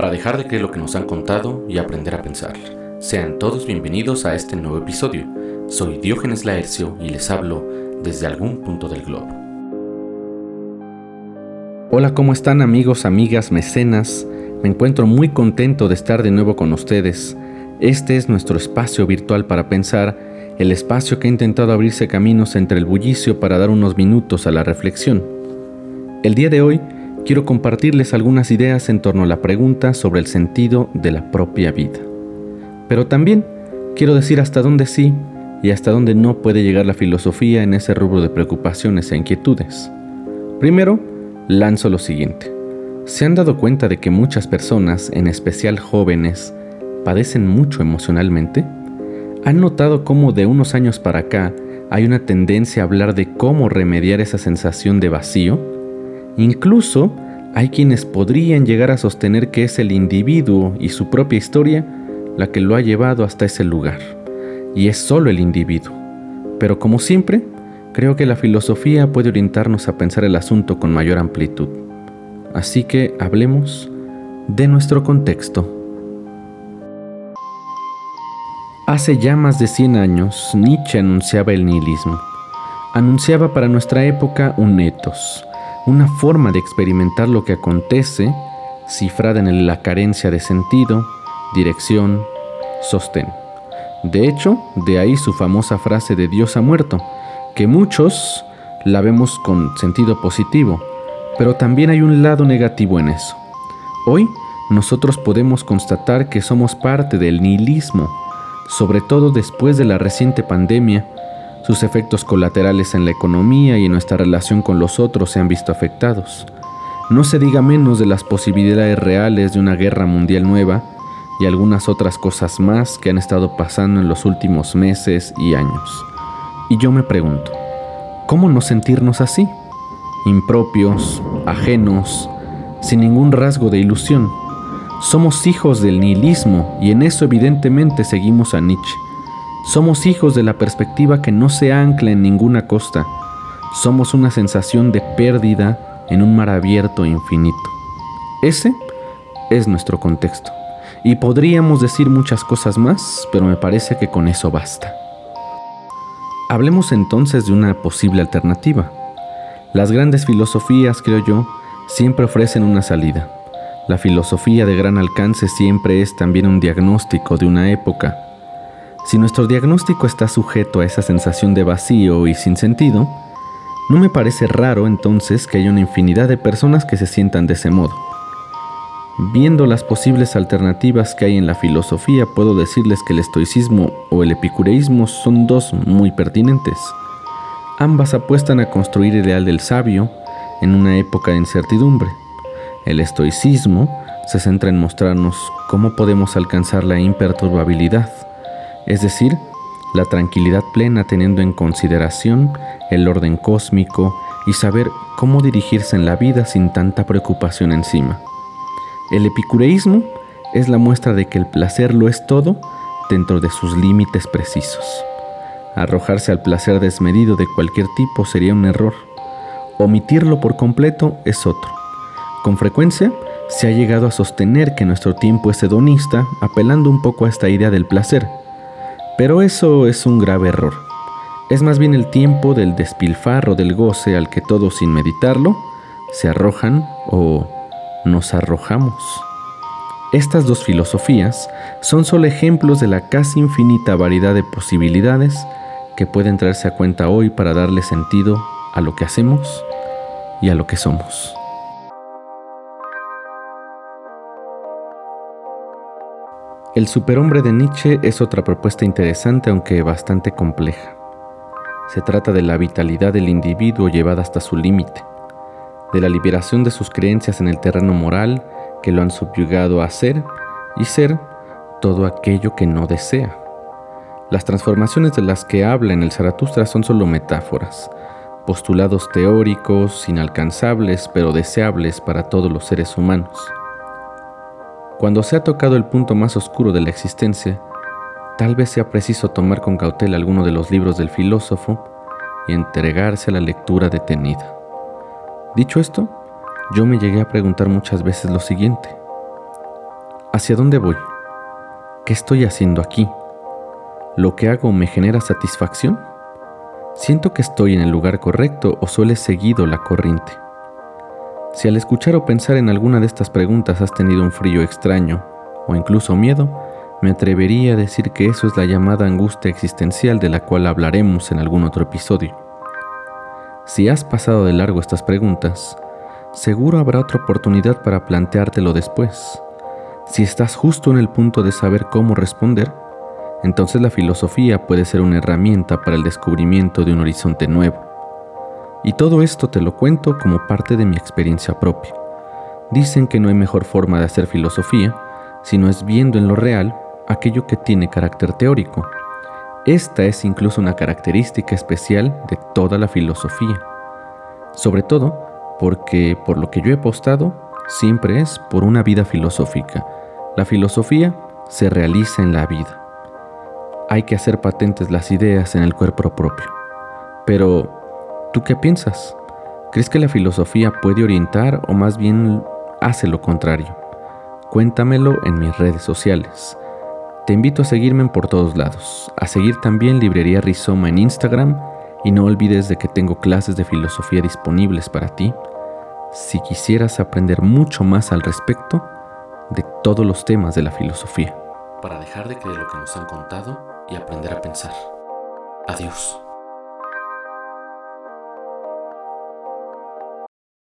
para dejar de creer lo que nos han contado y aprender a pensar. Sean todos bienvenidos a este nuevo episodio. Soy Diógenes Laercio y les hablo desde algún punto del globo. Hola, ¿cómo están amigos, amigas, mecenas? Me encuentro muy contento de estar de nuevo con ustedes. Este es nuestro espacio virtual para pensar, el espacio que ha intentado abrirse caminos entre el bullicio para dar unos minutos a la reflexión. El día de hoy quiero compartirles algunas ideas en torno a la pregunta sobre el sentido de la propia vida. Pero también quiero decir hasta dónde sí y hasta dónde no puede llegar la filosofía en ese rubro de preocupaciones e inquietudes. Primero, lanzo lo siguiente. ¿Se han dado cuenta de que muchas personas, en especial jóvenes, padecen mucho emocionalmente? ¿Han notado cómo de unos años para acá hay una tendencia a hablar de cómo remediar esa sensación de vacío? Incluso hay quienes podrían llegar a sostener que es el individuo y su propia historia la que lo ha llevado hasta ese lugar, y es solo el individuo. Pero como siempre, creo que la filosofía puede orientarnos a pensar el asunto con mayor amplitud. Así que hablemos de nuestro contexto. Hace ya más de 100 años, Nietzsche anunciaba el nihilismo. Anunciaba para nuestra época un etos, una forma de experimentar lo que acontece, cifrada en la carencia de sentido, dirección, sostén. De hecho, de ahí su famosa frase de Dios ha muerto, que muchos la vemos con sentido positivo, pero también hay un lado negativo en eso. Hoy nosotros podemos constatar que somos parte del nihilismo, sobre todo después de la reciente pandemia, sus efectos colaterales en la economía y en nuestra relación con los otros se han visto afectados. No se diga menos de las posibilidades reales de una guerra mundial nueva y algunas otras cosas más que han estado pasando en los últimos meses y años. Y yo me pregunto, ¿cómo no sentirnos así? Impropios, ajenos, sin ningún rasgo de ilusión. Somos hijos del nihilismo y en eso evidentemente seguimos a Nietzsche. Somos hijos de la perspectiva que no se ancla en ninguna costa. Somos una sensación de pérdida en un mar abierto e infinito. Ese es nuestro contexto. Y podríamos decir muchas cosas más, pero me parece que con eso basta. Hablemos entonces de una posible alternativa. Las grandes filosofías, creo yo, siempre ofrecen una salida. La filosofía de gran alcance siempre es también un diagnóstico de una época si nuestro diagnóstico está sujeto a esa sensación de vacío y sin sentido, no me parece raro entonces que haya una infinidad de personas que se sientan de ese modo. Viendo las posibles alternativas que hay en la filosofía, puedo decirles que el estoicismo o el epicureísmo son dos muy pertinentes. Ambas apuestan a construir el ideal del sabio en una época de incertidumbre. El estoicismo se centra en mostrarnos cómo podemos alcanzar la imperturbabilidad es decir, la tranquilidad plena teniendo en consideración el orden cósmico y saber cómo dirigirse en la vida sin tanta preocupación encima. El epicureísmo es la muestra de que el placer lo es todo dentro de sus límites precisos. Arrojarse al placer desmedido de cualquier tipo sería un error. Omitirlo por completo es otro. Con frecuencia se ha llegado a sostener que nuestro tiempo es hedonista, apelando un poco a esta idea del placer, pero eso es un grave error. Es más bien el tiempo del despilfarro del goce al que todos sin meditarlo se arrojan o nos arrojamos. Estas dos filosofías son solo ejemplos de la casi infinita variedad de posibilidades que pueden traerse a cuenta hoy para darle sentido a lo que hacemos y a lo que somos. El superhombre de Nietzsche es otra propuesta interesante aunque bastante compleja. Se trata de la vitalidad del individuo llevada hasta su límite, de la liberación de sus creencias en el terreno moral que lo han subyugado a ser y ser todo aquello que no desea. Las transformaciones de las que habla en el Zaratustra son solo metáforas, postulados teóricos inalcanzables pero deseables para todos los seres humanos. Cuando se ha tocado el punto más oscuro de la existencia, tal vez sea preciso tomar con cautela alguno de los libros del filósofo y entregarse a la lectura detenida. Dicho esto, yo me llegué a preguntar muchas veces lo siguiente. ¿Hacia dónde voy? ¿Qué estoy haciendo aquí? ¿Lo que hago me genera satisfacción? ¿Siento que estoy en el lugar correcto o he seguido la corriente? Si al escuchar o pensar en alguna de estas preguntas has tenido un frío extraño o incluso miedo, me atrevería a decir que eso es la llamada angustia existencial de la cual hablaremos en algún otro episodio. Si has pasado de largo estas preguntas, seguro habrá otra oportunidad para planteártelo después. Si estás justo en el punto de saber cómo responder, entonces la filosofía puede ser una herramienta para el descubrimiento de un horizonte nuevo. Y todo esto te lo cuento como parte de mi experiencia propia. Dicen que no hay mejor forma de hacer filosofía, sino es viendo en lo real aquello que tiene carácter teórico. Esta es incluso una característica especial de toda la filosofía. Sobre todo porque, por lo que yo he postado, siempre es por una vida filosófica. La filosofía se realiza en la vida. Hay que hacer patentes las ideas en el cuerpo propio. Pero, ¿tú qué piensas? ¿Crees que la filosofía puede orientar o más bien hace lo contrario? Cuéntamelo en mis redes sociales. Te invito a seguirme por todos lados, a seguir también Librería Rizoma en Instagram y no olvides de que tengo clases de filosofía disponibles para ti si quisieras aprender mucho más al respecto de todos los temas de la filosofía. Para dejar de creer lo que nos han contado y aprender a pensar. Adiós.